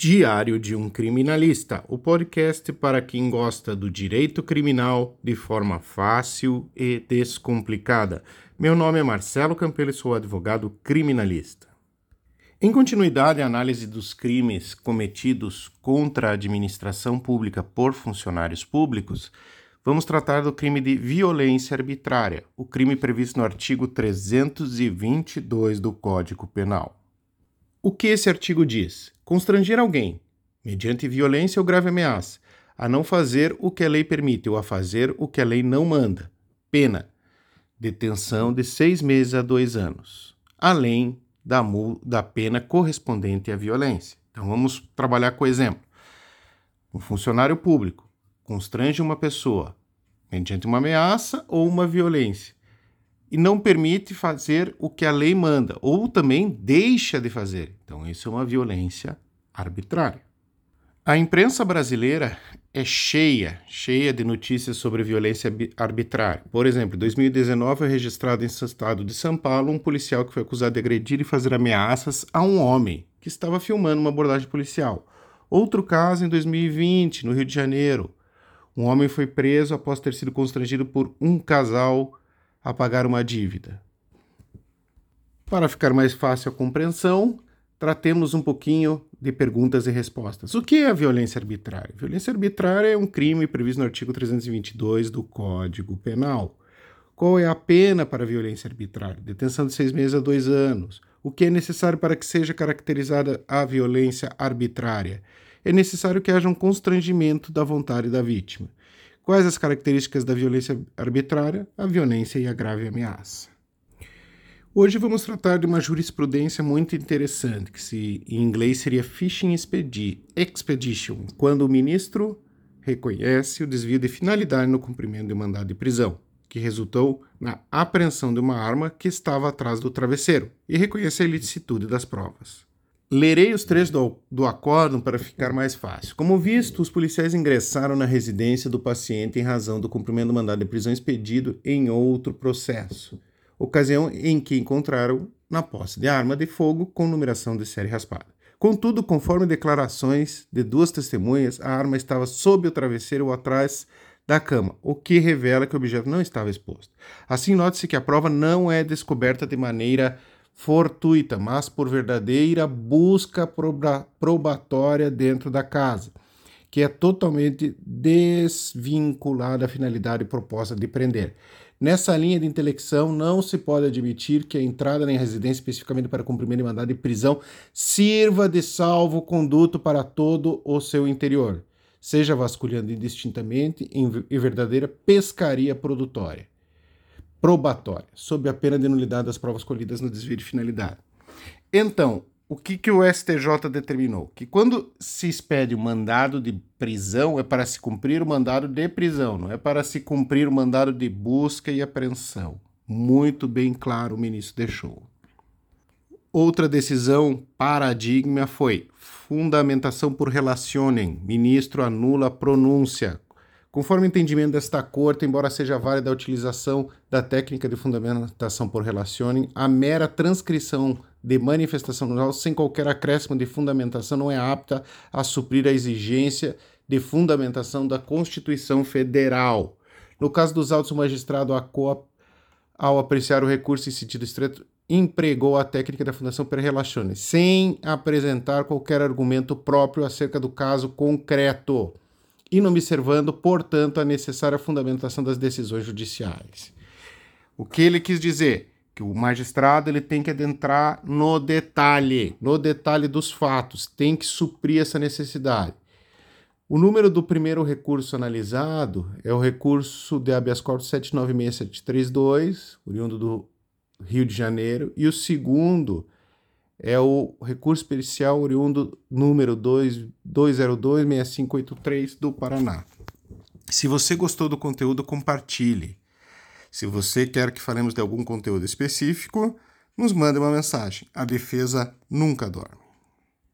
Diário de um Criminalista, o podcast para quem gosta do direito criminal de forma fácil e descomplicada. Meu nome é Marcelo Campelo e sou advogado criminalista. Em continuidade à análise dos crimes cometidos contra a administração pública por funcionários públicos, vamos tratar do crime de violência arbitrária, o crime previsto no artigo 322 do Código Penal. O que esse artigo diz? Constranger alguém, mediante violência ou grave ameaça, a não fazer o que a lei permite ou a fazer o que a lei não manda. Pena: detenção de seis meses a dois anos, além da, da pena correspondente à violência. Então vamos trabalhar com o exemplo. Um funcionário público constrange uma pessoa mediante uma ameaça ou uma violência e não permite fazer o que a lei manda, ou também deixa de fazer. Então, isso é uma violência arbitrária. A imprensa brasileira é cheia, cheia de notícias sobre violência arbitrária. Por exemplo, em 2019 foi registrado em estado de São Paulo um policial que foi acusado de agredir e fazer ameaças a um homem que estava filmando uma abordagem policial. Outro caso em 2020, no Rio de Janeiro. Um homem foi preso após ter sido constrangido por um casal a pagar uma dívida. Para ficar mais fácil a compreensão, tratemos um pouquinho de perguntas e respostas. O que é a violência arbitrária? Violência arbitrária é um crime previsto no artigo 322 do Código Penal. Qual é a pena para a violência arbitrária? Detenção de seis meses a dois anos. O que é necessário para que seja caracterizada a violência arbitrária? É necessário que haja um constrangimento da vontade da vítima. Quais as características da violência arbitrária? A violência e a grave ameaça. Hoje vamos tratar de uma jurisprudência muito interessante, que se, em inglês seria Fishing Expedition, quando o ministro reconhece o desvio de finalidade no cumprimento de mandado de prisão, que resultou na apreensão de uma arma que estava atrás do travesseiro, e reconhece a ilicitude das provas. Lerei os trechos do, do acórdão para ficar mais fácil. Como visto, os policiais ingressaram na residência do paciente em razão do cumprimento do mandado de prisão expedido em outro processo, ocasião em que encontraram na posse de arma de fogo com numeração de série raspada. Contudo, conforme declarações de duas testemunhas, a arma estava sob o travesseiro ou atrás da cama, o que revela que o objeto não estava exposto. Assim, note-se que a prova não é descoberta de maneira fortuita, mas por verdadeira busca probatória dentro da casa, que é totalmente desvinculada da finalidade proposta de prender. Nessa linha de intelecção, não se pode admitir que a entrada na residência, especificamente para cumprimento de mandado de prisão, sirva de salvo-conduto para todo o seu interior, seja vasculhando indistintamente em verdadeira pescaria produtória probatória, sob a pena de nulidade das provas colhidas no desvio de finalidade. Então, o que, que o STJ determinou? Que quando se expede o mandado de prisão, é para se cumprir o mandado de prisão, não é para se cumprir o mandado de busca e apreensão. Muito bem claro o ministro deixou. Outra decisão paradigma foi fundamentação por relacionem. Ministro anula pronúncia. Conforme o entendimento desta corte, embora seja válida a utilização da técnica de fundamentação por relacionem, a mera transcrição de manifestação oral sem qualquer acréscimo de fundamentação não é apta a suprir a exigência de fundamentação da Constituição Federal. No caso dos autos, o magistrado ACOA, ao apreciar o recurso em sentido estreito, empregou a técnica da Fundação per Relazione, sem apresentar qualquer argumento próprio acerca do caso concreto inobservando, portanto, a necessária fundamentação das decisões judiciais. O que ele quis dizer? Que o magistrado ele tem que adentrar no detalhe, no detalhe dos fatos, tem que suprir essa necessidade. O número do primeiro recurso analisado é o recurso de habeas corpus 796732, oriundo do Rio de Janeiro, e o segundo é o recurso pericial oriundo número 2026583 do Paraná. Se você gostou do conteúdo, compartilhe. Se você quer que falemos de algum conteúdo específico, nos mande uma mensagem. A defesa nunca dorme.